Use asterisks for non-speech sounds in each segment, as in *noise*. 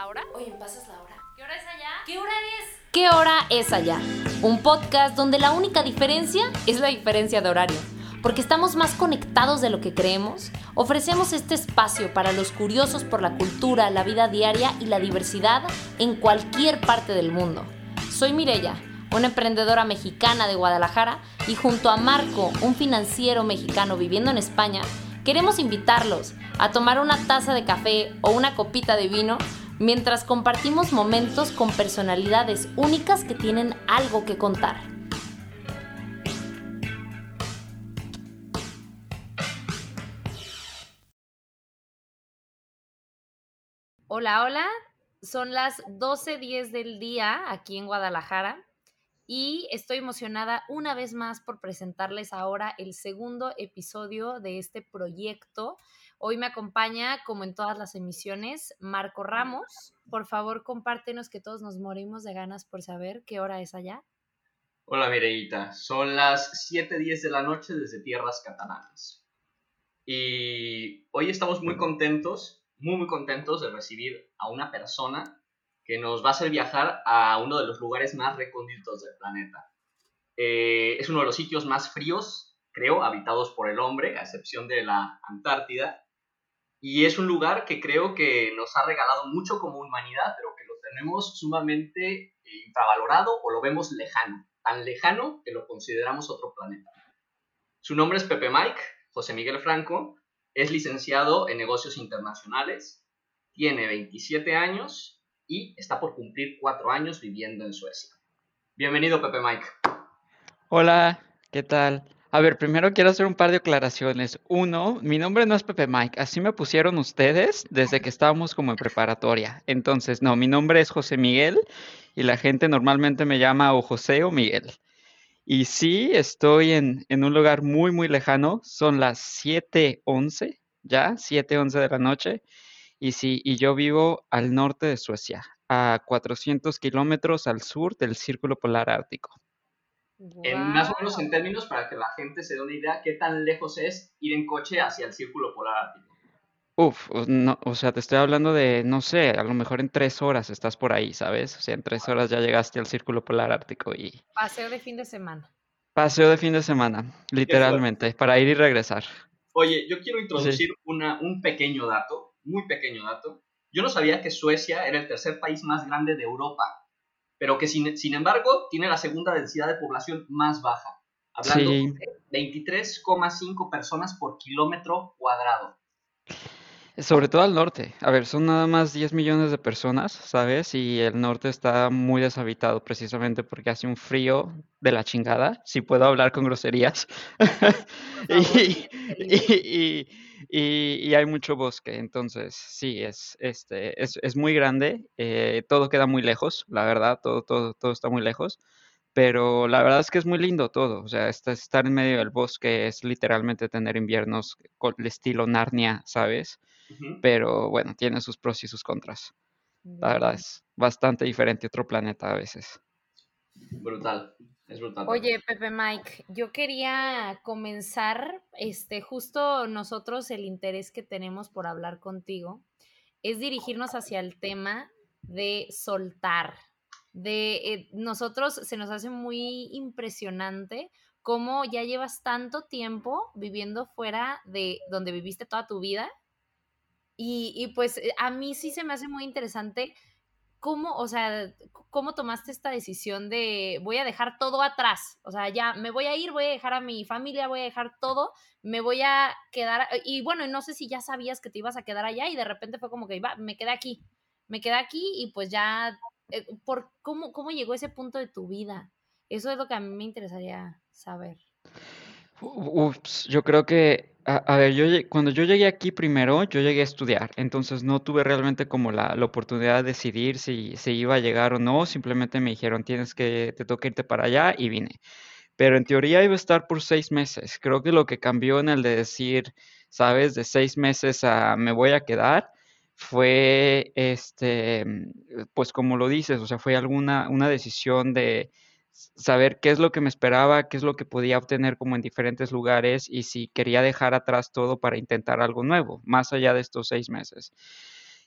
¿La hora? Oye, ¿me pasas la hora? ¿Qué hora es allá? ¿Qué hora es? ¿Qué hora es allá? Un podcast donde la única diferencia es la diferencia de horario. Porque estamos más conectados de lo que creemos, ofrecemos este espacio para los curiosos por la cultura, la vida diaria y la diversidad en cualquier parte del mundo. Soy Mirella, una emprendedora mexicana de Guadalajara, y junto a Marco, un financiero mexicano viviendo en España, queremos invitarlos a tomar una taza de café o una copita de vino mientras compartimos momentos con personalidades únicas que tienen algo que contar. Hola, hola. Son las 12.10 del día aquí en Guadalajara y estoy emocionada una vez más por presentarles ahora el segundo episodio de este proyecto. Hoy me acompaña, como en todas las emisiones, Marco Ramos. Por favor, compártenos que todos nos morimos de ganas por saber qué hora es allá. Hola Mireita, son las 7.10 de la noche desde tierras catalanas. Y hoy estamos muy contentos, muy muy contentos de recibir a una persona que nos va a hacer viajar a uno de los lugares más recónditos del planeta. Eh, es uno de los sitios más fríos, creo, habitados por el hombre, a excepción de la Antártida. Y es un lugar que creo que nos ha regalado mucho como humanidad, pero que lo tenemos sumamente infravalorado o lo vemos lejano, tan lejano que lo consideramos otro planeta. Su nombre es Pepe Mike, José Miguel Franco, es licenciado en negocios internacionales, tiene 27 años y está por cumplir cuatro años viviendo en Suecia. Bienvenido, Pepe Mike. Hola, ¿qué tal? A ver, primero quiero hacer un par de aclaraciones. Uno, mi nombre no es Pepe Mike, así me pusieron ustedes desde que estábamos como en preparatoria. Entonces, no, mi nombre es José Miguel y la gente normalmente me llama o José o Miguel. Y sí, estoy en, en un lugar muy, muy lejano. Son las 7:11, ya, 7:11 de la noche. Y sí, y yo vivo al norte de Suecia, a 400 kilómetros al sur del Círculo Polar Ártico. En, más o menos en términos, para que la gente se dé una idea, ¿qué tan lejos es ir en coche hacia el Círculo Polar Ártico? Uf, no, o sea, te estoy hablando de, no sé, a lo mejor en tres horas estás por ahí, ¿sabes? O sea, en tres horas ya llegaste al Círculo Polar Ártico y... Paseo de fin de semana. Paseo de fin de semana, literalmente, para ir y regresar. Oye, yo quiero introducir una, un pequeño dato muy pequeño dato, yo no sabía que Suecia era el tercer país más grande de Europa, pero que sin, sin embargo tiene la segunda densidad de población más baja, hablando de 23,5 personas por kilómetro cuadrado. Sobre todo al norte. A ver, son nada más 10 millones de personas, ¿sabes? Y el norte está muy deshabitado precisamente porque hace un frío de la chingada, si puedo hablar con groserías. *laughs* y, y, y, hay mucho bosque, entonces sí, es, este, es, es muy grande, eh, todo queda muy lejos, la verdad, todo, todo, todo está muy lejos, pero la verdad es que es muy lindo todo, o sea, estar en medio del bosque es literalmente tener inviernos con el estilo Narnia, ¿sabes? Pero bueno, tiene sus pros y sus contras. La verdad es bastante diferente a otro planeta a veces. Brutal. Oye, Pepe Mike, yo quería comenzar, este, justo nosotros el interés que tenemos por hablar contigo es dirigirnos hacia el tema de soltar. De eh, nosotros se nos hace muy impresionante cómo ya llevas tanto tiempo viviendo fuera de donde viviste toda tu vida. Y, y pues eh, a mí sí se me hace muy interesante ¿cómo, o sea, cómo tomaste esta decisión de voy a dejar todo atrás? O sea, ya me voy a ir, voy a dejar a mi familia, voy a dejar todo, me voy a quedar, y bueno, no sé si ya sabías que te ibas a quedar allá y de repente fue como que iba, me quedé aquí, me quedé aquí y pues ya, eh, por cómo, ¿cómo llegó ese punto de tu vida? Eso es lo que a mí me interesaría saber. Ups, yo creo que, a, ver, yo cuando yo llegué aquí primero, yo llegué a estudiar, entonces no tuve realmente como la, la oportunidad de decidir si, si iba a llegar o no, simplemente me dijeron, tienes que, te toca irte para allá y vine. Pero en teoría iba a estar por seis meses. Creo que lo que cambió en el de decir, sabes, de seis meses a me voy a quedar, fue, este, pues como lo dices, o sea, fue alguna, una decisión de saber qué es lo que me esperaba, qué es lo que podía obtener como en diferentes lugares y si quería dejar atrás todo para intentar algo nuevo, más allá de estos seis meses.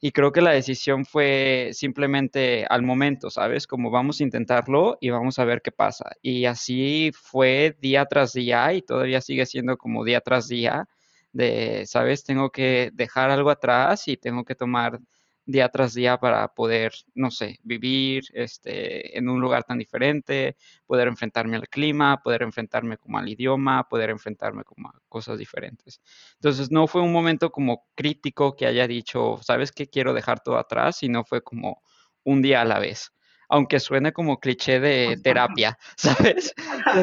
Y creo que la decisión fue simplemente al momento, ¿sabes? Como vamos a intentarlo y vamos a ver qué pasa. Y así fue día tras día y todavía sigue siendo como día tras día de, ¿sabes? Tengo que dejar algo atrás y tengo que tomar día tras día para poder, no sé, vivir este, en un lugar tan diferente, poder enfrentarme al clima, poder enfrentarme como al idioma, poder enfrentarme como a cosas diferentes. Entonces no fue un momento como crítico que haya dicho, ¿sabes qué? Quiero dejar todo atrás, sino fue como un día a la vez. Aunque suene como cliché de terapia, *laughs* ¿sabes?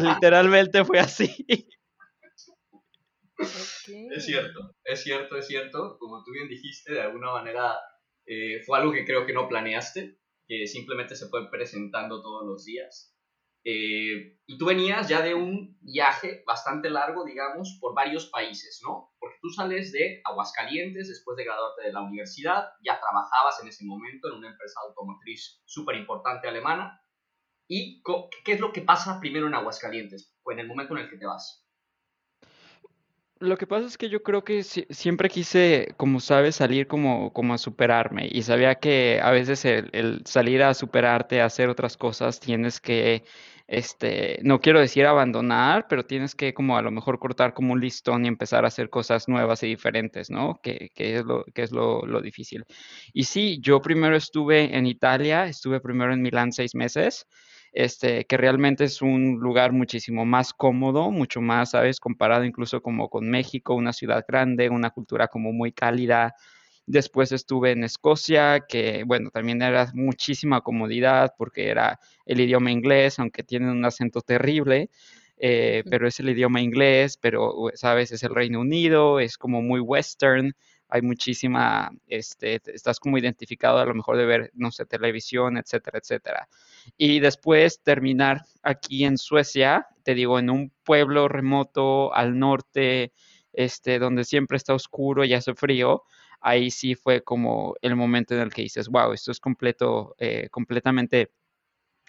literalmente fue así. *laughs* Es cierto, es cierto, es cierto. Como tú bien dijiste, de alguna manera eh, fue algo que creo que no planeaste, que simplemente se fue presentando todos los días. Eh, y tú venías ya de un viaje bastante largo, digamos, por varios países, ¿no? Porque tú sales de Aguascalientes después de graduarte de la universidad, ya trabajabas en ese momento en una empresa automotriz súper importante alemana. ¿Y qué es lo que pasa primero en Aguascalientes, o en el momento en el que te vas? Lo que pasa es que yo creo que siempre quise, como sabes, salir como, como a superarme y sabía que a veces el, salir a superarte, a hacer otras cosas, tienes que, este, no quiero decir abandonar, pero tienes que como a lo mejor cortar como un listón y empezar a hacer cosas nuevas y diferentes, ¿no? Que, que es, lo, que es lo, lo difícil. Y sí, yo primero estuve en Italia, estuve primero en Milán seis meses este, que realmente es un lugar muchísimo más cómodo, mucho más, ¿sabes? Comparado incluso como con México, una ciudad grande, una cultura como muy cálida. Después estuve en Escocia, que bueno, también era muchísima comodidad porque era el idioma inglés, aunque tienen un acento terrible, eh, pero es el idioma inglés, pero, ¿sabes? Es el Reino Unido, es como muy western, hay muchísima, este, estás como identificado a lo mejor de ver, no sé, televisión, etcétera, etcétera. Y después terminar aquí en Suecia, te digo, en un pueblo remoto al norte, este, donde siempre está oscuro y hace frío, ahí sí fue como el momento en el que dices, wow, esto es completo, eh, completamente,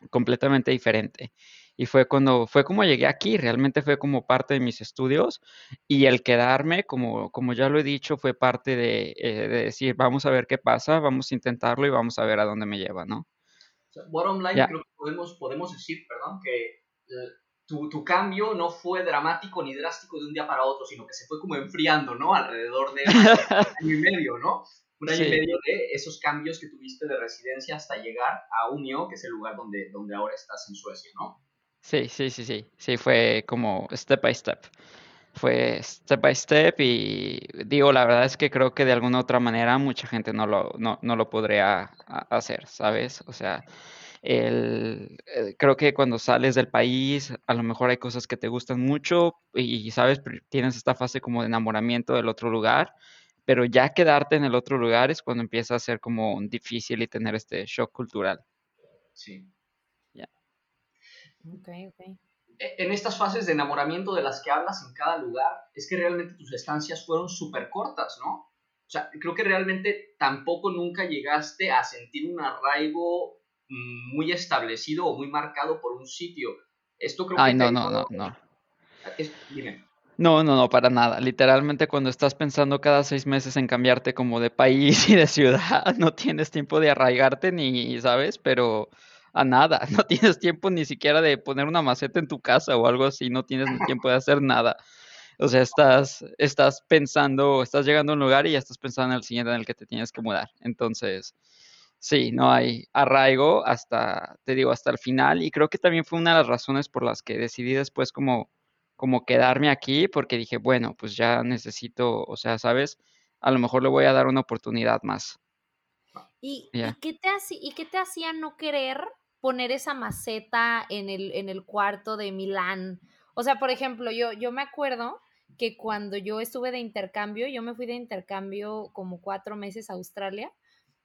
completamente diferente y fue cuando fue como llegué aquí, realmente fue como parte de mis estudios y el quedarme, como, como ya lo he dicho, fue parte de, eh, decir, vamos a ver qué pasa, vamos a intentarlo y vamos a ver a dónde me lleva, ¿no? bottom line, creo que podemos, podemos decir, perdón, que eh, tu, tu, cambio no fue dramático ni drástico de un día para otro, sino que se fue como enfriando, ¿no? Alrededor de *laughs* un año y medio, ¿no? Un año y medio de esos cambios que tuviste de residencia hasta llegar a Unio, que es el lugar donde, donde ahora estás en Suecia, ¿no? Sí, sí, sí, sí. Sí, fue como step by step. Fue step by step y digo, la verdad es que creo que de alguna otra manera mucha gente no lo, no, no lo podría hacer, ¿sabes? O sea, el, eh, creo que cuando sales del país, a lo mejor hay cosas que te gustan mucho y, ¿sabes? Tienes esta fase como de enamoramiento del otro lugar, pero ya quedarte en el otro lugar es cuando empieza a ser como difícil y tener este shock cultural. Sí. E, en estas fases de enamoramiento de las que hablas en cada lugar, es que realmente tus estancias fueron súper cortas, ¿no? O sea, creo que realmente tampoco nunca llegaste a sentir un arraigo mm, muy establecido o muy marcado por un sitio. Esto creo Ay, que... no, no, no, no. Dime. No, no, no, para nada. Literalmente cuando estás pensando cada seis meses en cambiarte como de país *laughs* y de ciudad, no tienes tiempo de arraigarte ni, ¿sabes? Pero a nada, *laughs* no tienes tiempo ni siquiera de poner una maceta en tu casa o algo así, no tienes tiempo de hacer nada. O sea, estás, estás pensando, estás llegando a un lugar y ya estás pensando en el siguiente en el que te tienes que mudar. Entonces, sí, no hay arraigo hasta, te digo, hasta el final. Y creo que también fue una de las razones por las que decidí después como, como quedarme aquí, porque dije, bueno, pues ya necesito, o sea, ¿sabes? A lo mejor le voy a dar una oportunidad más. ¿Y, qué, te ¿y qué te hacía no querer poner esa maceta en el, en el cuarto de Milán. O sea, por ejemplo, yo, yo me acuerdo que cuando yo estuve de intercambio, yo me fui de intercambio como cuatro meses a Australia,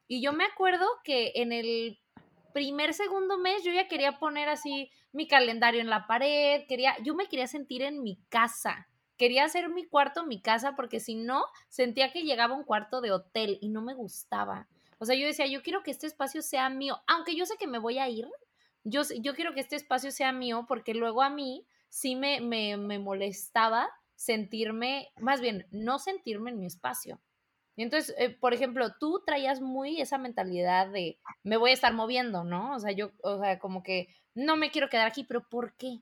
y yo me acuerdo que en el primer, segundo mes yo ya quería poner así mi calendario en la pared, quería, yo me quería sentir en mi casa, quería hacer mi cuarto mi casa porque si no, sentía que llegaba un cuarto de hotel y no me gustaba. O sea, yo decía, yo quiero que este espacio sea mío, aunque yo sé que me voy a ir, yo, yo quiero que este espacio sea mío porque luego a mí sí me, me, me molestaba sentirme, más bien, no sentirme en mi espacio. Y entonces, eh, por ejemplo, tú traías muy esa mentalidad de me voy a estar moviendo, ¿no? O sea, yo, o sea, como que no me quiero quedar aquí, pero ¿por qué?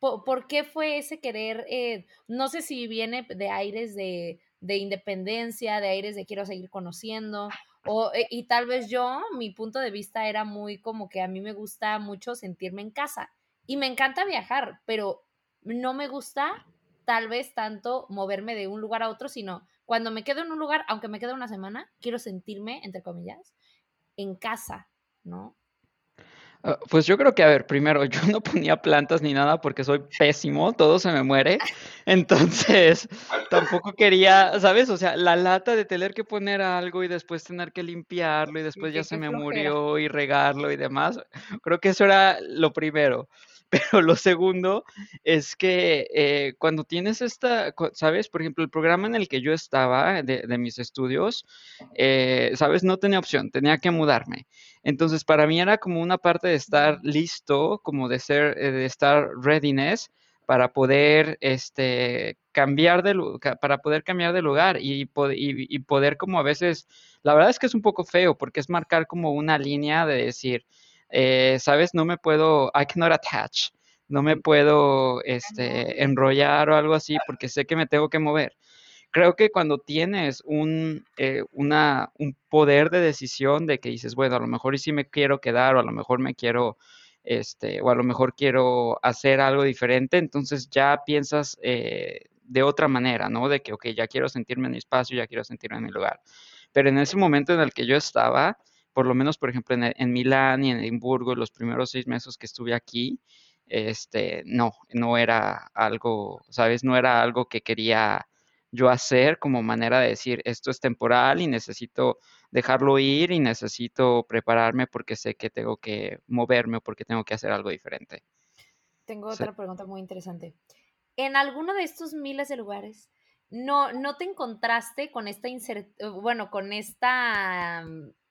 ¿Por, qué fue ese querer? Eh, no sé si viene de aires de, de, independencia, de aires de quiero seguir conociendo, o, eh, y tal vez yo, mi punto de vista era muy como que a mí me gusta mucho sentirme en casa y me encanta viajar, pero no me gusta tal vez tanto moverme de un lugar a otro, sino cuando me quedo en un lugar, aunque me quede una semana, quiero sentirme, entre comillas, en casa, ¿no? Ah, pues yo creo que, a ver, primero, *laughs* yo no ponía plantas ni nada porque soy pésimo, todo se me muere. Entonces, *laughs* tampoco quería, ¿sabes? O sea, la lata de tener que poner algo y después tener que limpiarlo y después ya se me murió y regarlo y demás. Creo que eso era lo primero. Pero lo segundo es que eh, cuando tienes esta, ¿sabes? Por ejemplo, el programa en el que yo estaba de, mis estudios, eh, ¿sabes? No tenía opción, tenía que mudarme. Entonces, para mí era como una parte de estar listo, como de ser, eh, de estar readiness para poder este, cambiar de para poder cambiar de lugar y, y, poder como a veces, la verdad es que es un poco feo porque es marcar como una línea de decir, eh, ¿sabes? No me puedo, I cannot attach, no me puedo este, enrollar o algo así porque sé que me tengo que mover. Creo que cuando tienes un, eh, una, un poder de decisión de que dices, bueno, a lo mejor sí me quiero quedar o a lo mejor me quiero, este, o a lo mejor quiero hacer algo diferente, entonces ya piensas eh, de otra manera, ¿no? De que, ok, ya quiero sentirme en mi espacio, ya quiero sentirme en mi lugar. Pero en ese momento en el que yo estaba, por lo menos, por ejemplo, en, Milán y en Edimburgo, los primeros seis meses que estuve aquí, este, no, no era algo, ¿sabes? No era algo que quería yo hacer como manera de decir, esto es temporal y necesito dejarlo ir y necesito prepararme porque sé que tengo que moverme o porque tengo que hacer algo diferente. Tengo otra pregunta muy interesante. En alguno de estos miles de lugares, ¿no, no te encontraste con esta bueno, con esta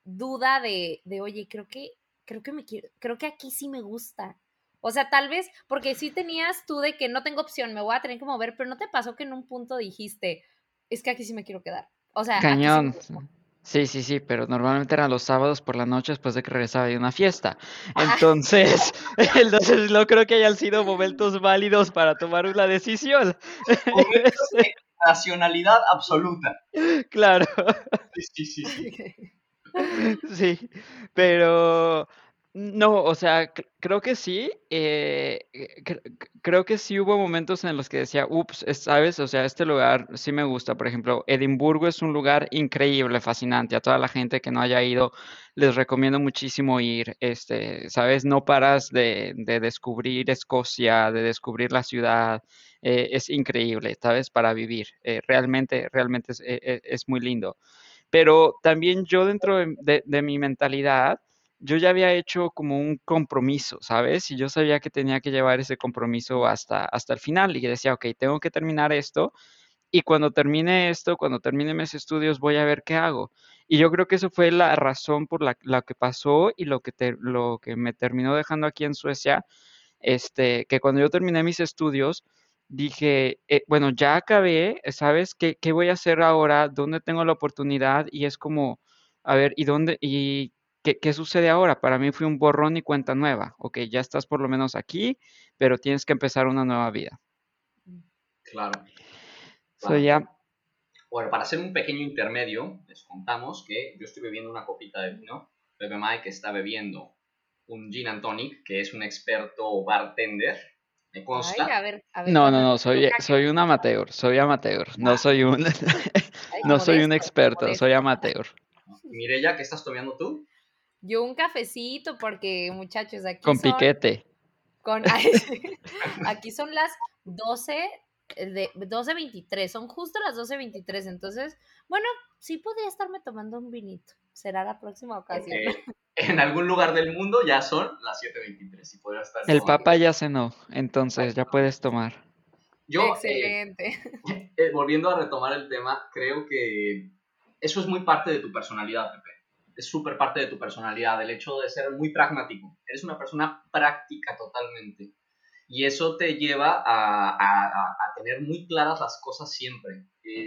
duda de, de, oye, creo que, creo que me quiero, creo que aquí sí me gusta. O sea, tal vez, porque sí tenías tú de que no tengo opción, me voy a tener que mover, pero no te pasó que en un punto dijiste, es que aquí sí me quiero quedar. O sea, cañón. Sí, sí, sí, pero normalmente eran los sábados por la noche después de que regresaba de una fiesta. Entonces, *laughs* *laughs* entonces no creo que hayan sido momentos válidos para tomar una decisión. Momentos de *laughs* racionalidad absoluta. Claro. Sí, sí, sí. Sí, pero no, o sea, creo que sí. Eh, creo que sí hubo momentos en los que decía, ups, ¿sabes? O sea, este lugar sí me gusta. Por ejemplo, Edimburgo es un lugar increíble, fascinante. A toda la gente que no haya ido, les recomiendo muchísimo ir. Este, ¿sabes? No paras de, descubrir Escocia, de descubrir la ciudad. Eh, es increíble, ¿sabes? Para vivir. Eh, realmente, realmente es muy lindo pero también yo dentro de, mi mentalidad, yo ya había hecho como un compromiso, ¿sabes? Y yo sabía que tenía que llevar ese compromiso hasta, hasta el final y decía, ok, tengo que terminar esto y cuando termine esto, cuando termine mis estudios, voy a ver qué hago. Y yo creo que eso fue la razón por la, que pasó y lo que, lo que me terminó dejando aquí en Suecia, este, que cuando yo terminé mis estudios, dije, eh, bueno, ya acabé, ¿sabes? ¿Qué, ¿Qué, voy a hacer ahora? ¿Dónde tengo la oportunidad? Y es como, a ver, ¿y dónde? ¿Y qué, qué sucede ahora? Para mí fue un borrón y cuenta nueva. Ok, ya estás por lo menos aquí, pero tienes que empezar una nueva vida. Claro. ya... Bueno, para hacer un pequeño intermedio, les contamos que yo estoy bebiendo una copita de vino. Pepe Mike está bebiendo un gin and tonic, que es un experto bartender no, no, no, soy, soy un amateur, soy amateur, no ah. soy un, *laughs* no soy un experto, soy amateur. *laughs* Mirella, ¿qué estás tomando tú? Yo un cafecito porque muchachos aquí Con piquete. Con, *laughs* aquí son las 12 de 12.23, son justo las 12.23, entonces, bueno, sí podría estarme tomando un vinito, será la próxima ocasión. *laughs* en algún lugar del mundo ya son las 7.23 y podría estar... El Papa ya cenó, entonces ya puedes tomar. Yo, eh, Excelente. *laughs* Eh, volviendo a retomar el tema, creo que eso es muy parte de tu personalidad, Pepe. Es súper parte de tu personalidad, el hecho de ser muy pragmático. Eres una persona práctica totalmente. Y eso te lleva a, tener muy claras las cosas siempre.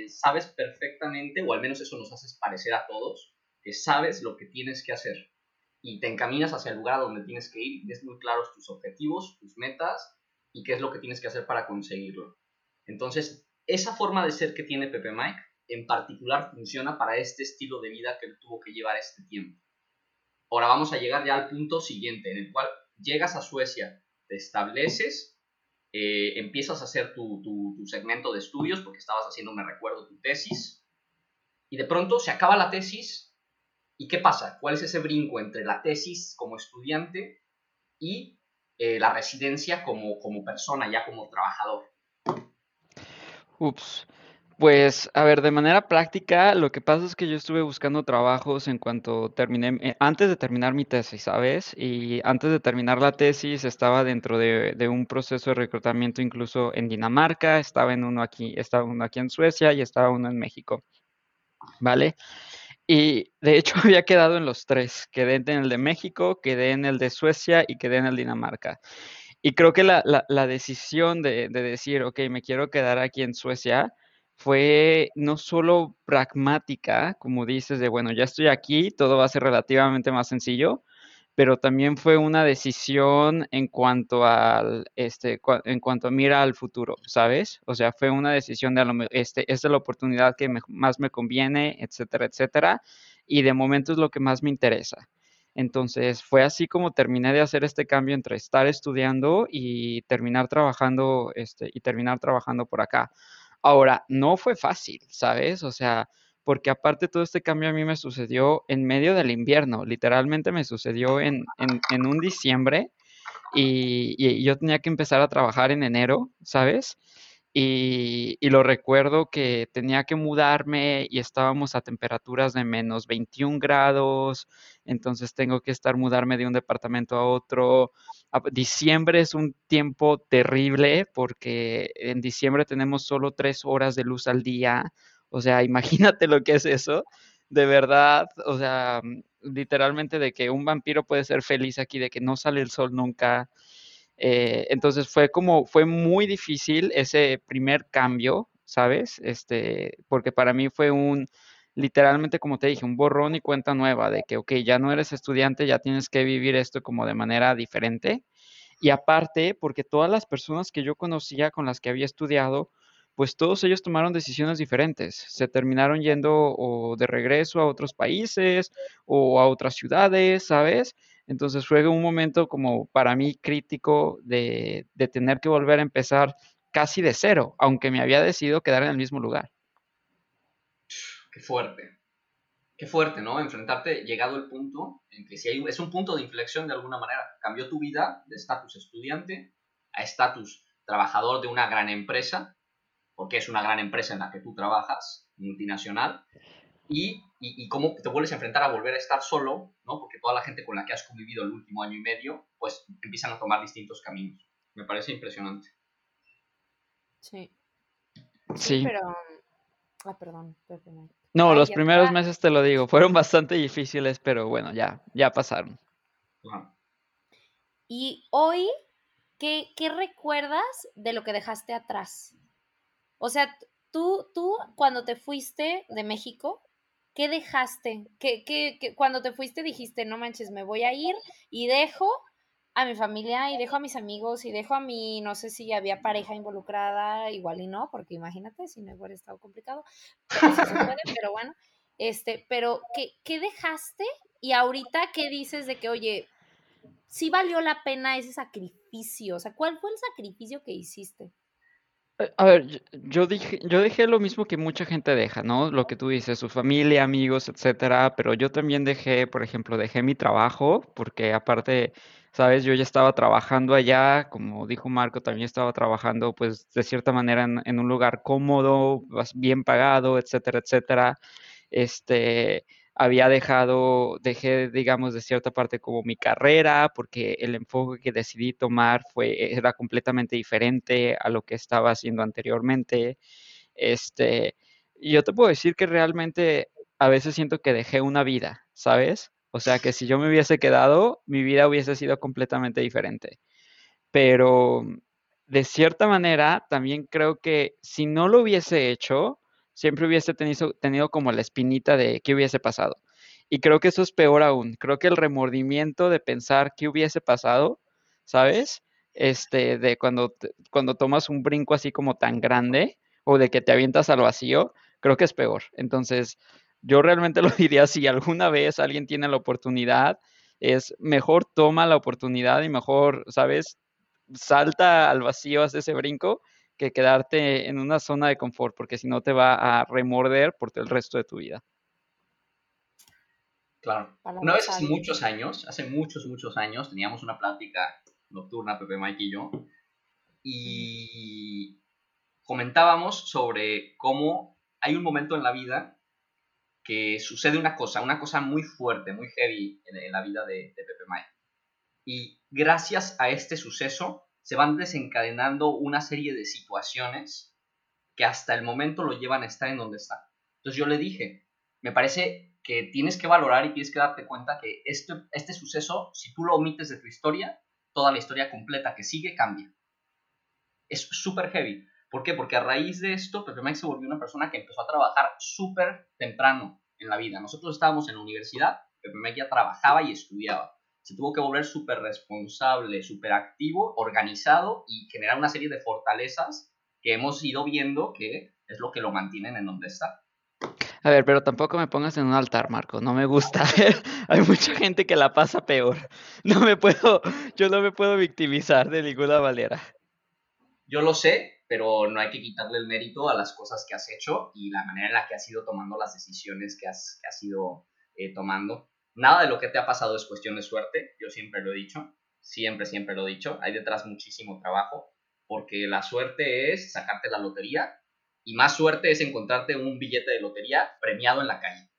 sabes perfectamente, o al menos eso nos hace parecer a todos, que sabes lo que tienes que hacer. Y te encaminas hacia el lugar donde tienes que ir ves muy claros tus objetivos, tus metas y qué es lo que tienes que hacer para conseguirlo. Entonces, esa forma de ser que tiene Pepe Mike en particular funciona para este estilo de vida que tuvo que llevar este tiempo. Ahora vamos a llegar ya al punto siguiente, en el cual llegas a Suecia, te estableces, eh, empiezas a hacer tu, tu, segmento de estudios, porque estabas haciendo, me recuerdo, tu tesis, y de pronto se acaba la tesis, ¿y qué pasa? ¿Cuál es ese brinco entre la tesis como estudiante y eh, la residencia como, como persona, ya como trabajador? Ups. Pues, a ver, de manera práctica, lo que pasa es que yo estuve buscando trabajos en cuanto terminé, eh, antes de terminar mi tesis, ¿sabes? Y antes de terminar la tesis estaba dentro de, un proceso de reclutamiento incluso en Dinamarca, estaba en uno aquí, estaba uno aquí en Suecia y estaba uno en México, ¿vale? Y de hecho *laughs* había quedado en los tres, quedé en el de México, quedé en el de Suecia y quedé en el Dinamarca. Y creo que la, la, la decisión de, de decir, ok, me quiero quedar aquí en Suecia, fue no solo pragmática, como dices, de bueno, ya estoy aquí, todo va a ser relativamente más sencillo, pero también fue una decisión en cuanto al, este, en cuanto a mira al futuro, ¿sabes? O sea, fue una decisión de, este, esta es la oportunidad que más me conviene, etcétera, etcétera, y de momento es lo que más me interesa. Entonces, fue así como terminé de hacer este cambio entre estar estudiando y terminar trabajando, este, y terminar trabajando por acá. Ahora, no fue fácil, ¿sabes? O sea, porque aparte todo este cambio a mí me sucedió en medio del invierno, literalmente me sucedió en, en, un diciembre y, yo tenía que empezar a trabajar en enero, ¿sabes? Y, y, lo recuerdo que tenía que mudarme y estábamos a temperaturas de menos 21 grados, entonces tengo que estar mudarme de un departamento a otro. Diciembre es un tiempo terrible porque en diciembre tenemos solo tres horas de luz al día, o sea, imagínate lo que es eso, de verdad, o sea, literalmente de que un vampiro puede ser feliz aquí, de que no sale el sol nunca. Eh, entonces fue como, fue muy difícil ese primer cambio, ¿sabes? Este, porque para mí fue un, literalmente, como te dije, un borrón y cuenta nueva de que, ok, ya no eres estudiante, ya tienes que vivir esto como de manera diferente. Y aparte, porque todas las personas que yo conocía con las que había estudiado, pues todos ellos tomaron decisiones diferentes. Se terminaron yendo o de regreso a otros países o a otras ciudades, ¿sabes? Entonces fue un momento como para mí crítico de, tener que volver a empezar casi de cero, aunque me había decidido quedar en el mismo lugar. Qué fuerte. Qué fuerte, ¿no? Enfrentarte, llegado el punto en que si es un punto de inflexión de alguna manera. Cambió tu vida de estatus estudiante a estatus trabajador de una gran empresa, porque es una gran empresa en la que tú trabajas, multinacional, y, y, cómo te vuelves a enfrentar a volver a estar solo, ¿no? Porque toda la gente con la que has convivido el último año y medio, pues empiezan a tomar distintos caminos. Me parece impresionante. Sí. Sí, pero... Ah, perdón, No, los primeros meses te lo digo, fueron bastante difíciles, pero bueno, ya, ya pasaron. Y hoy, ¿qué, ¿qué recuerdas de lo que dejaste atrás? O sea, tú, tú cuando te fuiste de México, ¿qué dejaste? ¿Qué, qué, cuando te fuiste dijiste, no manches, me voy a ir y dejo a mi familia y dejo a mis amigos y dejo a mi, no sé si había pareja involucrada, igual y no, porque imagínate si no hubiera estado complicado, pero, se puede, *laughs* pero bueno, este, pero ¿qué, ¿qué dejaste? Y ahorita, ¿qué dices de que, oye, sí valió la pena ese sacrificio? O sea, ¿cuál fue el sacrificio que hiciste? Eh, a ver, yo dije, yo dejé lo mismo que mucha gente deja, ¿no? Lo que tú dices, su familia, amigos, etcétera, pero yo también dejé, por ejemplo, dejé mi trabajo, porque aparte, sabes, yo ya estaba trabajando allá, como dijo Marco, también estaba trabajando, pues, de cierta manera en, en un lugar cómodo, bien pagado, etcétera, etcétera. Este, había dejado, dejé, digamos, de cierta parte como mi carrera, porque el enfoque que decidí tomar fue, era completamente diferente a lo que estaba haciendo anteriormente. Este, yo te puedo decir que realmente a veces siento que dejé una vida, ¿sabes? O sea, que si yo me hubiese quedado, mi vida hubiese sido completamente diferente. Pero de cierta manera, también creo que si no lo hubiese hecho, siempre hubiese tenido, como la espinita de qué hubiese pasado. Y creo que eso es peor aún. Creo que el remordimiento de pensar qué hubiese pasado, ¿sabes? Este, de cuando, cuando tomas un brinco así como tan grande o de que te avientas al vacío, creo que es peor. Entonces, yo realmente *laughs* lo diría, si alguna vez alguien tiene la oportunidad, es mejor toma la oportunidad y mejor, ¿sabes? Salta al vacío, haz ese brinco, que quedarte en una zona de confort, porque si no te va a remorder por el resto de tu vida. Claro. Una vez hace muchos años, hace muchos, muchos años, teníamos una plática nocturna, Pepe, Mike y yo, y comentábamos sobre cómo hay un momento en la vida que sucede una cosa, una cosa muy fuerte, muy heavy en, la vida de, Pepe Mike. Y gracias a este suceso se van desencadenando una serie de situaciones que hasta el momento lo llevan a estar en donde está. Entonces yo le dije, me parece que tienes que valorar y tienes que darte cuenta que este, este suceso, si tú lo omites de tu historia, toda la historia completa que sigue cambia. Es súper heavy. ¿Por qué? Porque a raíz de esto, Pepe Mike se volvió una persona que empezó a trabajar súper temprano en la vida. Nosotros estábamos en la universidad, Pepe Mike ya trabajaba y estudiaba. Se tuvo que volver súper responsable, súper activo, organizado y generar una serie de fortalezas que hemos ido viendo que es lo que lo mantienen en donde está. A ver, pero tampoco me pongas en un altar, Marco. No me gusta. *laughs* Hay mucha gente que la pasa peor. No me puedo, yo no me puedo victimizar de ninguna manera. Yo lo sé, pero no hay que quitarle el mérito a las cosas que has hecho y la manera en la que has ido tomando las decisiones que has, ido eh, tomando. Nada de lo que te ha pasado es cuestión de suerte. Yo siempre lo he dicho. Siempre, siempre lo he dicho. Hay detrás muchísimo trabajo porque la suerte es sacarte la lotería y más suerte es encontrarte un billete de lotería premiado en la calle,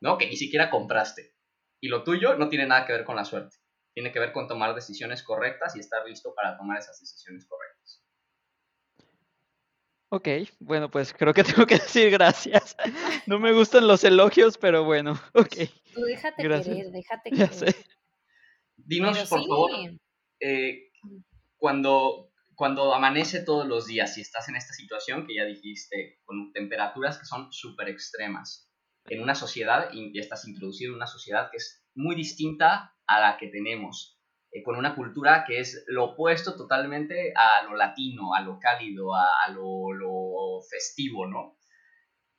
¿no? Que ni siquiera compraste. Y lo tuyo no tiene nada que ver con la suerte. Tiene que ver con tomar decisiones correctas y estar listo para tomar esas decisiones correctas. Ok, bueno, pues creo que *laughs* tengo que decir gracias. No me gustan los elogios, pero bueno, *laughs* ok. Tú déjate querer, déjate *laughs* querer. Dinos, por favor, eh, cuando, cuando amanece todos los días y estás en esta situación que ya dijiste, con temperaturas que son súper extremas, en una sociedad, y estás introducido en una sociedad que es muy distinta a la que tenemos, eh, con una cultura que es lo opuesto totalmente a lo latino, a lo cálido, a, lo, festivo, ¿no?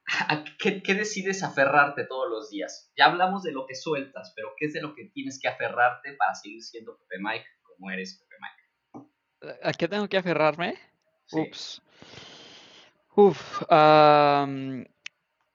*laughs* qué, ¿Qué decides aferrarte todos los días? Ya hablamos de lo que sueltas, pero ¿qué es de lo que tienes que aferrarte para seguir siendo Pepe Mike como eres Pepe Mike? ¿A qué tengo que aferrarme? Ups. Uf.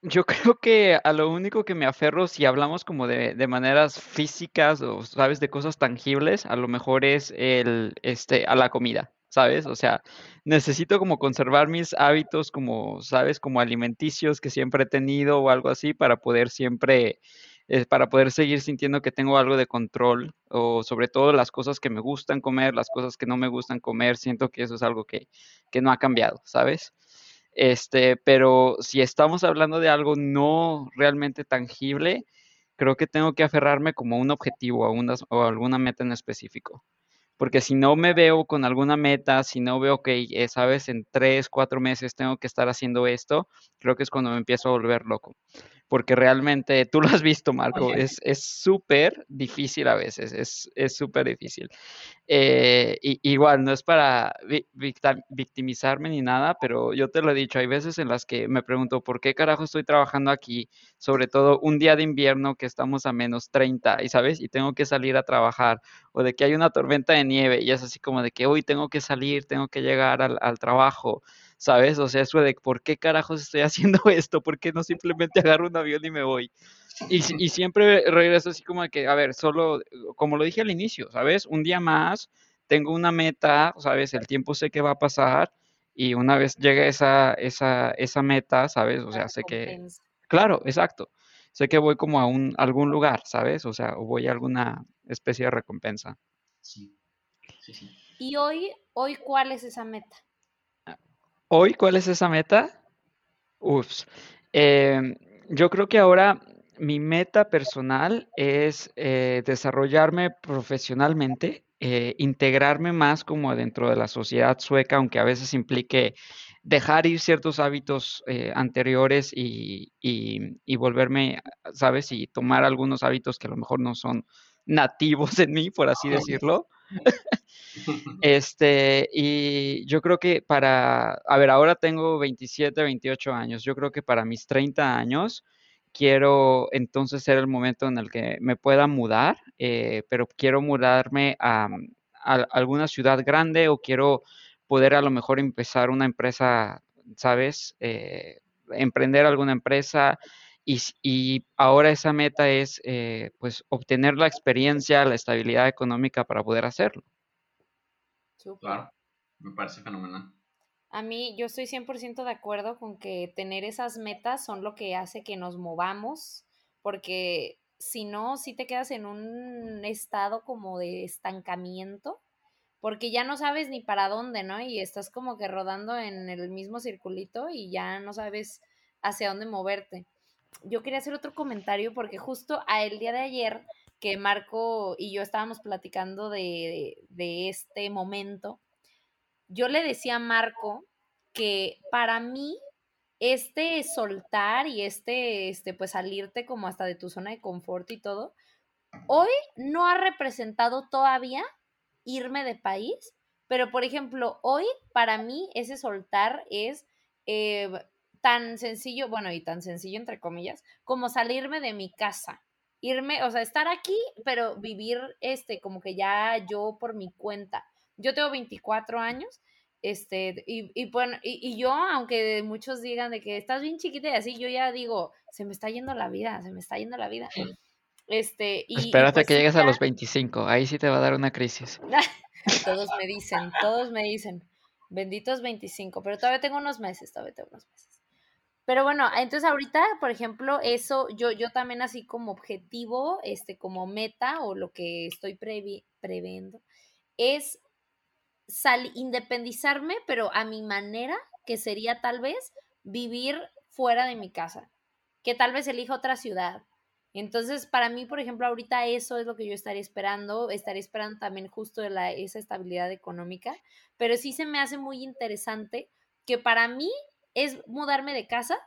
Yo *laughs* creo que a lo único que me aferro, si hablamos como de, de, maneras físicas o, sabes, de cosas tangibles, a lo mejor es el, este, a la comida, ¿sabes? O sea, necesito como conservar mis hábitos como, ¿sabes? Como alimenticios que siempre he tenido o algo así para poder siempre para poder seguir sintiendo que tengo algo de control o sobre todo las cosas que me gustan comer, las cosas que no me gustan comer, siento que eso es algo que, que no ha cambiado, ¿sabes? Este, pero si estamos hablando de algo no realmente tangible, creo que tengo que aferrarme como a un objetivo a una, o alguna meta en específico. Porque si no me veo con alguna meta, si no veo que, eh, sabes, en tres, cuatro meses tengo que estar haciendo esto, creo que es cuando me empiezo a volver loco porque realmente tú lo has visto, Marco, es súper difícil a veces, es súper difícil. Eh, y, igual, no es para victimizarme ni nada, pero yo te lo he dicho, hay veces en las que me pregunto, ¿por qué carajo estoy trabajando aquí? Sobre todo un día de invierno que estamos a menos 30, y sabes, y tengo que salir a trabajar, o de que hay una tormenta de nieve, y es así como de que hoy tengo que salir, tengo que llegar al, al trabajo ¿sabes? O sea, eso de por qué carajos estoy haciendo *laughs* esto, por qué no simplemente agarro un avión y me voy. Y, y siempre regreso así como de que, a ver, solo, como lo dije al inicio, ¿sabes? Un día más, tengo una meta, ¿sabes? El tiempo sé que va a pasar y una vez llegue esa, esa, esa meta, ¿sabes? O sea, sé que... Claro, exacto. Sé que voy como a un, algún lugar, ¿sabes? O sea, o voy a alguna especie de recompensa. Sí. Sí, sí. ¿Y hoy, hoy cuál es esa meta? Hoy, ¿cuál es esa meta? Ups. Em, yo creo que ahora mi meta personal es eh, desarrollarme profesionalmente, eh, integrarme más como dentro de la sociedad sueca, aunque a veces implique dejar ir ciertos hábitos eh, anteriores y, y, volverme, ¿sabes? Y tomar algunos hábitos que a lo mejor no son nativos en mí, por así decirlo. *laughs* este, y yo creo que para, a ver, ahora tengo 27, 28 años, yo creo que para mis 30 años quiero entonces ser el momento en el que me pueda mudar, eh, pero quiero mudarme a, alguna ciudad grande o quiero poder a lo mejor empezar una empresa, ¿sabes? Eh, emprender alguna empresa y, ahora esa meta es eh, pues obtener la experiencia, la estabilidad económica para poder hacerlo. Claro, me parece fenomenal. A mí, yo estoy 100% de acuerdo con que tener esas metas son lo que hace que nos movamos, porque si no, si te quedas en un estado como de estancamiento, porque ya no sabes ni para dónde, ¿no? Y estás como que rodando en el mismo circulito y ya no sabes hacia dónde moverte. Yo quería hacer otro comentario porque justo a el día de ayer que Marco y yo estábamos platicando de, de este momento, yo le decía a Marco que para mí este soltar y este, este, pues salirte como hasta de tu zona de confort y todo, hoy no ha representado todavía irme de país, pero por ejemplo, hoy para mí ese soltar es eh, tan sencillo, bueno, y tan sencillo entre comillas, como salirme de mi casa. Irme, o sea, estar aquí, pero vivir este, como que ya yo por mi cuenta yo tengo 24 años, este, y, y bueno, y, yo, aunque muchos digan de que estás bien chiquita y así, yo ya digo, se me está yendo la vida, se me está yendo la vida. Este, y, Espérate pues que llegues a los 25, ahí sí te va a dar una crisis. *laughs* todos me dicen, todos me dicen, benditos 25, pero todavía tengo unos meses, todavía tengo unos meses. Pero bueno, entonces ahorita, por ejemplo, eso yo, yo también así como objetivo, este, como meta o lo que estoy previendo, es independizarme, pero a mi manera, que sería tal vez vivir fuera de mi casa, que tal vez elija otra ciudad. Entonces, para mí, por ejemplo, ahorita eso es lo que yo estaría esperando, estaría esperando también justo de la, esa estabilidad económica, pero sí se me hace muy interesante que para mí es mudarme de casa,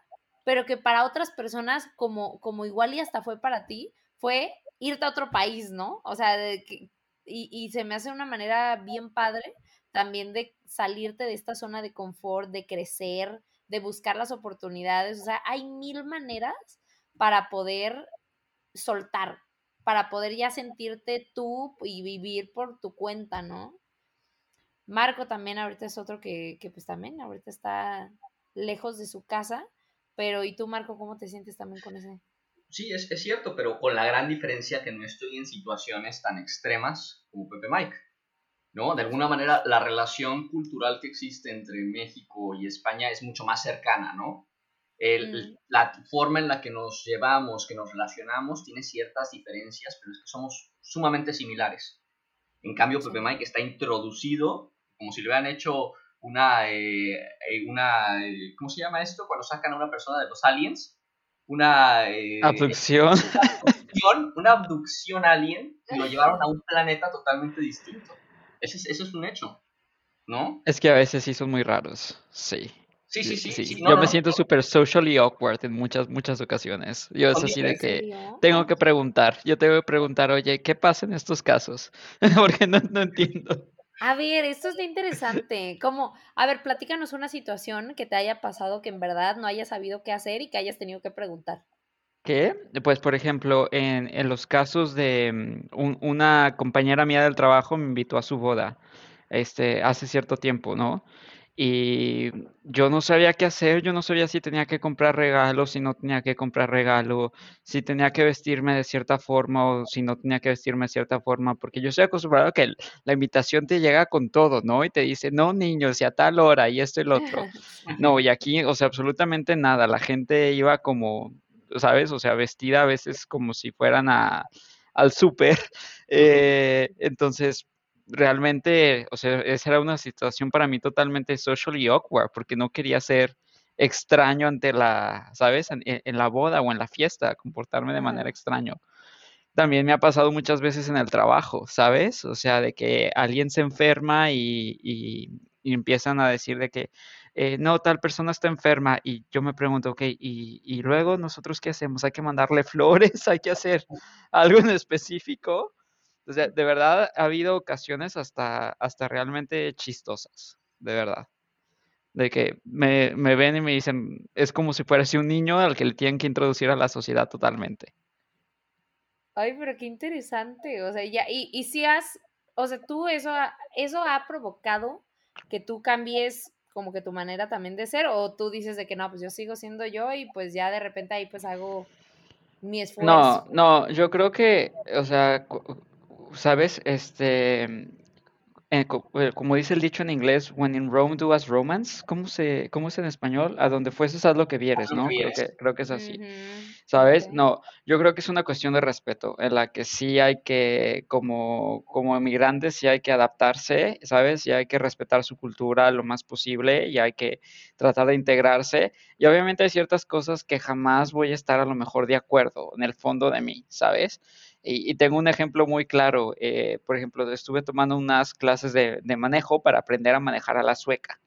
pero que para otras personas, como, como igual y hasta fue para ti, fue irte a otro país, ¿no? O sea, y, y se me hace una manera bien padre también de salirte de esta zona de confort, de crecer, de buscar las oportunidades. O sea, hay mil maneras para poder soltar, para poder ya sentirte tú y vivir por tu cuenta, ¿no? Marco también ahorita es otro que, que pues también ahorita está lejos de su casa, pero ¿y tú, Marco, cómo te sientes también con ese? Sí, es, es cierto, pero con la gran diferencia que no estoy en situaciones tan extremas como Pepe Mike. ¿no? De alguna manera, la relación cultural que existe entre México y España es mucho más cercana, ¿no? Mm. La forma en la que nos llevamos, que nos relacionamos, tiene ciertas diferencias, pero es que somos sumamente similares. En cambio, Pepe Mike está introducido como si le hubieran hecho una, eh, eh, una eh, ¿cómo se llama esto? Cuando sacan a una persona de los aliens, una... abducción. Una abducción alien y lo llevaron a un planeta totalmente distinto. Eso es, un hecho, ¿no? Es que a veces sí son muy raros, sí. Sí, sí, sí. Yo me siento súper socially awkward en muchas, muchas ocasiones. Yo es así de que tengo que preguntar. Yo tengo que preguntar, oye, ¿qué pasa en estos casos? *laughs* Porque no, no entiendo. A ver, esto es interesante. Como, a ver, platícanos una situación que te haya pasado que en verdad no hayas sabido qué hacer y que hayas tenido que preguntar. ¿Qué? Pues, por ejemplo, en, en los casos de mm, una compañera mía del trabajo me invitó a su boda, este, hace cierto tiempo, ¿no? Y yo no sabía qué hacer, yo no sabía si tenía que comprar regalo, si no tenía que comprar regalo, si tenía que vestirme de cierta forma o si no tenía que vestirme de cierta forma, porque yo estoy acostumbrado a que la invitación te llega con todo, ¿no? Y te dice, no, niños, y a tal hora, y esto y lo otro. *laughs* No, y aquí, o sea, absolutamente nada, la gente iba como ¿sabes? O sea, vestida a veces como si fueran a, al súper. Eh, entonces, realmente, o sea, esa era una situación para mí totalmente socially awkward, porque no quería ser extraño ante la, ¿sabes? En, la boda o en la fiesta, comportarme de manera extraño. también me ha pasado muchas veces en el trabajo, ¿sabes? O sea, de que alguien se enferma y, y, empiezan a decir de que, eh, no, tal persona está enferma y yo me pregunto, ok, ¿y, y luego nosotros qué hacemos? ¿Hay que mandarle *laughs* flores? ¿Hay que hacer algo en específico? O sea, de verdad ha habido ocasiones hasta, hasta realmente chistosas, de verdad. De que me, me ven y me dicen, es como si fuera un niño al que le tienen que introducir a la sociedad totalmente. Ay, pero qué interesante. O sea, ya, y, y si has, o sea, tú eso, eso ha provocado que tú cambies como que tu manera también de ser, o tú dices de que no, pues yo sigo siendo yo y pues ya de repente ahí pues hago mi esfuerzo. No, no, yo creo que, o sea, sabes, este, eh, eh, como dice el dicho en inglés, when in Rome do as Romans, ¿cómo, se, cómo es en español? A donde fueses haz lo que vieres, ¿no? Creo que, creo que es así. ¿Sabes? No, yo creo que es una cuestión de respeto, en la que sí hay que, como, como emigrantes, sí hay que adaptarse, ¿sabes? Y hay que respetar su cultura lo más posible y hay que tratar de integrarse. Y obviamente hay ciertas cosas que jamás voy a estar a lo mejor de acuerdo en el fondo de mí, ¿sabes? Y, tengo un ejemplo muy claro. Eh, por ejemplo, estuve tomando unas clases de, manejo para aprender a manejar a la sueca.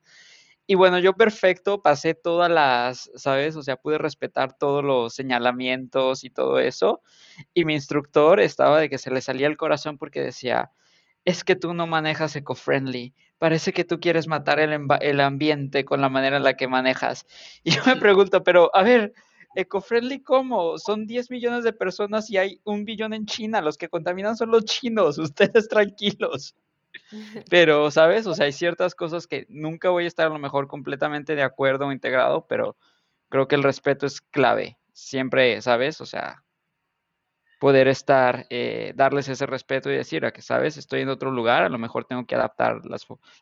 Y bueno, yo perfecto, pasé todas las, ¿sabes? O sea, pude respetar todos los señalamientos y todo eso. Y mi instructor estaba de que se le salía el corazón porque decía, es que tú no manejas eco-friendly. Parece que tú quieres matar el, el ambiente con la manera en la que manejas. *laughs* Y yo me pregunto, pero a ver, Ecofriendly, ¿cómo? Son 10 millones de personas y hay un billón en China. Los que contaminan son los chinos. *laughs* Ustedes tranquilos. *laughs* Pero, ¿sabes? O sea, hay ciertas cosas que nunca voy a estar a lo mejor completamente de acuerdo o integrado, pero creo que el respeto es clave. Siempre, ¿sabes? O sea, poder estar, eh, darles ese respeto y decir, a que, ¿sabes? Estoy en otro lugar, a lo mejor tengo que adaptar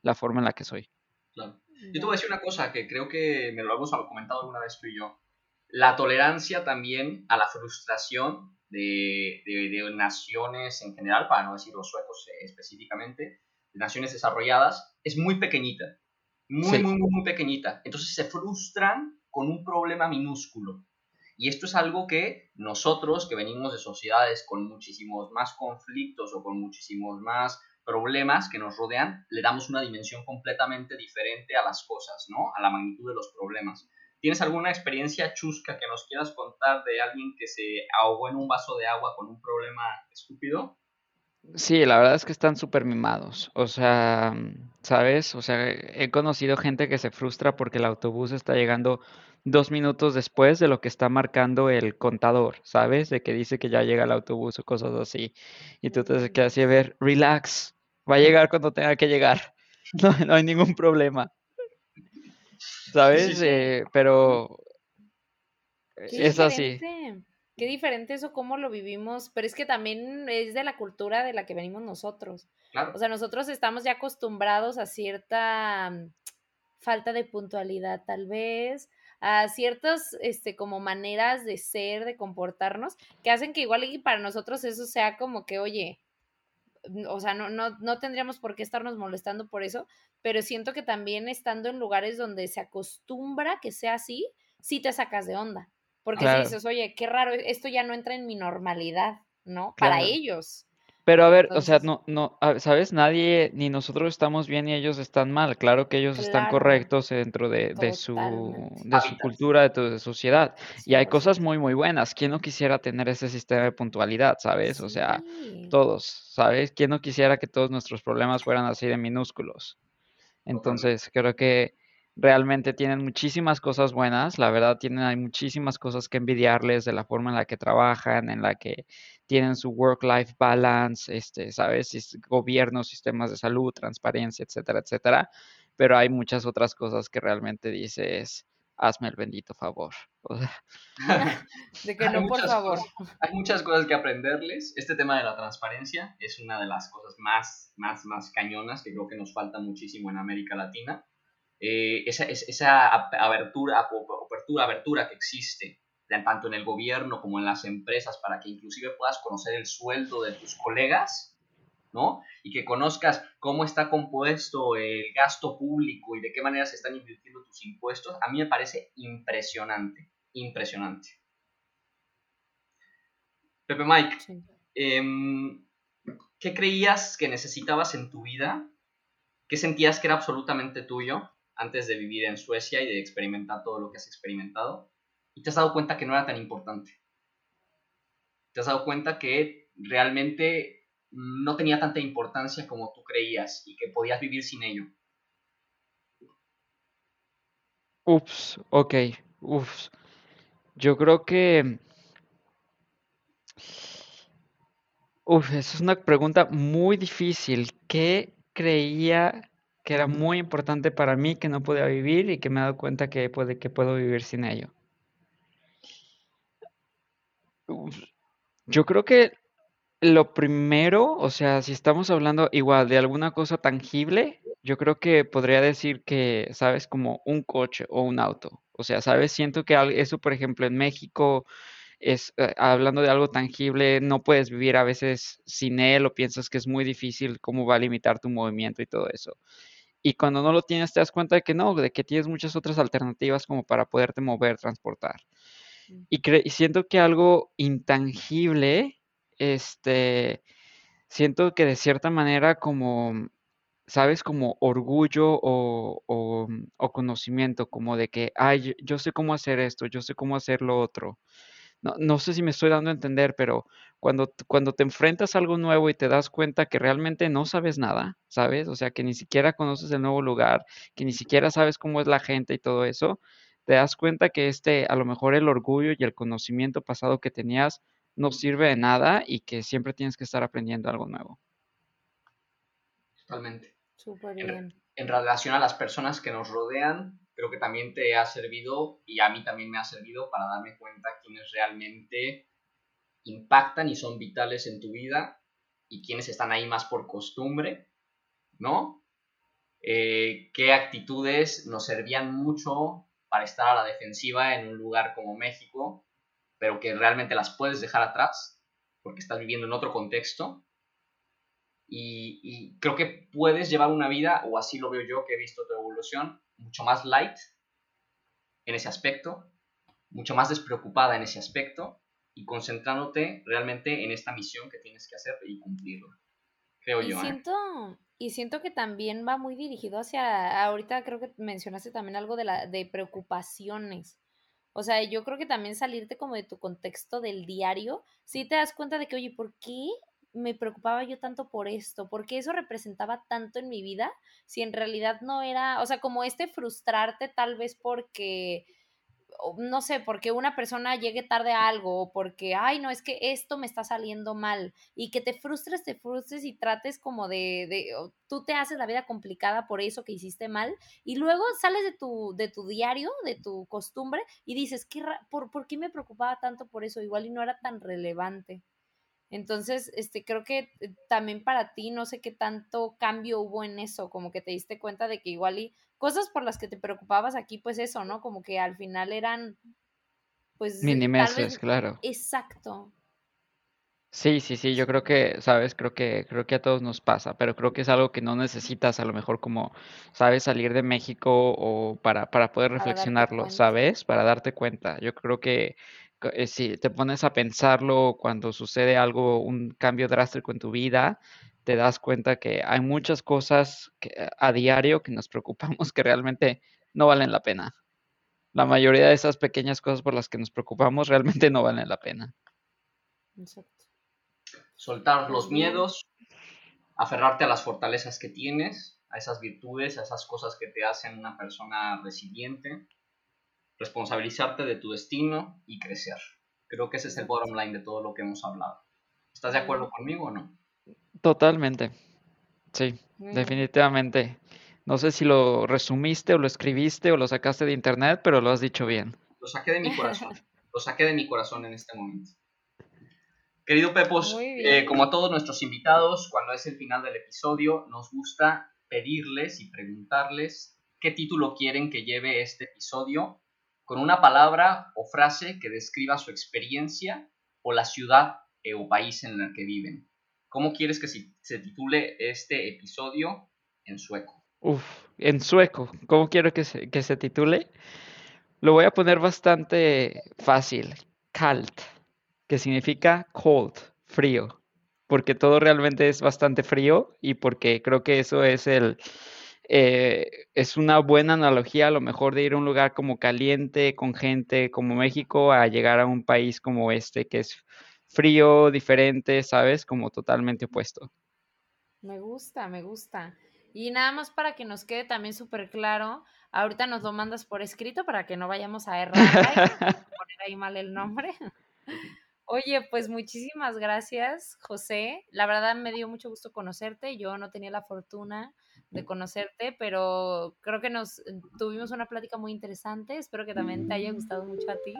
la forma en la que soy. Claro. Yo te voy a decir una cosa que creo que me lo hemos comentado alguna vez tú y yo la tolerancia también a la frustración de, naciones en general, para no decir los suecos eh, específicamente, de naciones desarrolladas, es muy pequeñita. Muy, muy, muy, muy pequeñita. Entonces se frustran con un problema minúsculo. Y esto es algo que nosotros, que venimos de sociedades con muchísimos más conflictos o con muchísimos más problemas que nos rodean, le damos una dimensión completamente diferente a las cosas, ¿no? A la magnitud de los problemas. ¿Tienes alguna experiencia chusca que nos quieras contar de alguien que se ahogó en un vaso de agua con un problema estúpido? Sí, la verdad es que están súper mimados. O sea, ¿sabes? O sea, he conocido gente que se frustra porque el autobús está llegando dos minutos después de lo que está marcando el contador, ¿sabes? De que dice que ya llega el autobús o cosas así. Y tú te quedas así a ver, relax, va a llegar cuando tenga que llegar. *laughs* No, no hay ningún problema. ¿Sabes? Eh, pero es así. Qué diferente eso, cómo lo vivimos, pero es que también es de la cultura de la que venimos nosotros. O sea, nosotros estamos ya acostumbrados a cierta mm, falta de puntualidad, tal vez, a ciertas, este, como maneras de ser, de comportarnos, que hacen que igual y para nosotros eso sea como que, oye, o sea, no, no, no tendríamos por qué estarnos molestando por eso, pero siento que también estando en lugares donde se acostumbra que sea así, sí te sacas de onda. Porque si dices, oye, qué raro, esto ya no entra en mi normalidad, ¿no? Para ellos. Pero a ver, o sea, no, no, ¿sabes? Nadie, ni nosotros estamos bien y ellos están mal. Claro que ellos están correctos dentro de, de su, de su cultura, de su sociedad. Y hay cosas muy, muy buenas. ¿Quién no quisiera tener ese sistema de puntualidad, sabes? O sea, todos, ¿sabes? ¿Quién no quisiera que todos nuestros problemas fueran así de minúsculos? Entonces, creo que realmente tienen muchísimas cosas buenas, la verdad tienen hay muchísimas cosas que envidiarles de la forma en la que trabajan, en la que tienen su work-life balance, este, sabes, gobierno, sistemas de salud, transparencia, etcétera, etcétera, pero hay muchas otras cosas que realmente dices, hazme el bendito favor. *laughs* de que no, por favor. hay muchas cosas que aprenderles. Este tema de la transparencia es una de las cosas más, más, más cañonas que creo que nos falta muchísimo en América Latina. Eh, esa, esa abertura, apertura, abertura que existe tanto en el gobierno como en las empresas para que inclusive puedas conocer el sueldo de tus colegas, ¿no? Y que conozcas cómo está compuesto el gasto público y de qué manera se están invirtiendo tus impuestos, a mí me parece impresionante, impresionante. Pepe Mike, em, ¿qué creías que necesitabas en tu vida? ¿Qué sentías que era absolutamente tuyo antes de vivir en Suecia y de experimentar todo lo que has experimentado? Y te has dado cuenta que no era tan importante. Te has dado cuenta que realmente no tenía tanta importancia como tú creías y que podías vivir sin ello. Ups, ok, ups. Yo creo que... Uf, esa es una pregunta muy difícil. ¿Qué creía que era muy importante para mí que no podía vivir y que me he dado cuenta que, puede, que puedo vivir sin ello? Yo creo que lo primero, o sea, si estamos hablando igual de alguna cosa tangible, yo creo que podría decir que, sabes, como un coche o un auto. O sea, sabes, siento que eso, por ejemplo, en México es, eh, hablando de algo tangible, no puedes vivir a veces sin él o piensas que es muy difícil cómo va a limitar tu movimiento y todo eso. Y cuando no lo tienes, te das cuenta de que no, de que tienes muchas otras alternativas como para poderte mover, transportar. Mm. Y, y siento que algo intangible, este, siento que de cierta manera como ¿sabes? Como orgullo o, o, conocimiento, como de que, ay, yo, sé cómo hacer esto, yo sé cómo hacer lo otro. No, no sé si me estoy dando a entender, pero cuando, cuando te enfrentas a algo nuevo y te das cuenta que realmente no sabes nada, ¿sabes? O sea, que ni siquiera conoces el nuevo lugar, que ni siquiera sabes cómo es la gente y todo eso, te das cuenta que este, a lo mejor el orgullo y el conocimiento pasado que tenías no sirve de nada y que siempre tienes que estar aprendiendo algo nuevo. Totalmente. Súper bien. En, relación a las personas que nos rodean, creo que también te ha servido y a mí también me ha servido para darme cuenta quiénes realmente impactan y son vitales en tu vida y quiénes están ahí más por costumbre, ¿no? Eh, qué actitudes nos servían mucho para estar a la defensiva en un lugar como México, pero que realmente las puedes dejar atrás porque estás viviendo en otro contexto y, creo que puedes llevar una vida, o así lo veo yo que he visto tu evolución, mucho más light en ese aspecto, mucho más despreocupada en ese aspecto y concentrándote realmente en esta misión que tienes que hacer y cumplirla. Creo y yo. ¿eh? Siento, Y siento que también va muy dirigido hacia, ahorita creo que mencionaste también algo de, la, de preocupaciones. O sea, yo creo que también salirte como de tu contexto del diario, si te das cuenta de que, oye, ¿por qué me preocupaba yo tanto por esto? porque eso representaba tanto en mi vida? Si en realidad no era, o sea, como este frustrarte tal vez porque no sé, porque una persona llegue tarde a algo o porque, ay, no, es que esto me está saliendo mal y que te frustres, te frustres y trates como de, de tú te haces la vida complicada por eso que hiciste mal y luego sales de tu, de tu diario, de tu costumbre y dices, ¿qué por, ¿por qué me preocupaba tanto por eso? Igual y no era tan relevante. Entonces, este, creo que eh, también para ti, no sé qué tanto cambio hubo en eso, como que te diste cuenta de que igual y cosas por las que te preocupabas aquí, pues eso, ¿no? Como que al final eran, pues... Minimeses, claro. Exacto. Sí, sí, sí, yo creo que, sabes, creo que, creo que a todos nos pasa, pero creo que es algo que no necesitas a lo mejor como, sabes, salir de México o para, para poder reflexionarlo, ¿sabes? Para darte cuenta. Yo creo que eh, si te pones a pensarlo cuando sucede algo, un cambio drástico en tu vida, te das cuenta que hay muchas cosas que, a diario que nos preocupamos que realmente no valen la pena. La mayoría de esas pequeñas cosas por las que nos preocupamos realmente no valen la pena. Exacto. Soltar los miedos, aferrarte a las fortalezas que tienes, a esas virtudes, a esas cosas que te hacen una persona resiliente responsabilizarte de tu destino y crecer. Creo que ese es el bottom line de todo lo que hemos hablado. ¿Estás de acuerdo conmigo o no? Totalmente. Sí, definitivamente. No sé si lo resumiste o lo escribiste o lo sacaste de internet, pero lo has dicho bien. Lo saqué de mi corazón. *laughs* lo saqué de mi corazón en este momento. Querido Pepos, eh, como a todos nuestros invitados, cuando es el final del episodio, nos gusta pedirles y preguntarles qué título quieren que lleve este episodio con una palabra o frase que describa su experiencia o la ciudad eh, o país en el que viven. ¿Cómo quieres que se, titule este episodio en sueco? Uf, en sueco. ¿Cómo quiero que se, que se titule? Lo voy a poner bastante fácil. Kalt, que significa cold, frío. porque todo realmente es bastante frío y porque creo que eso es el, eh, es una buena analogía a lo mejor de ir a un lugar como caliente, con gente como México, a llegar a un país como este, que es frío, diferente, ¿sabes? Como totalmente opuesto. Me gusta, me gusta. Y nada más para que nos quede también súper claro, ahorita nos lo mandas por escrito para que no vayamos a errar poner ahí mal el nombre. *laughs* Oye, pues muchísimas gracias, José. La verdad me dio mucho gusto conocerte. Yo no tenía la fortuna de conocerte, pero creo que nos tuvimos una plática muy interesante. Espero que también te haya gustado mucho a ti.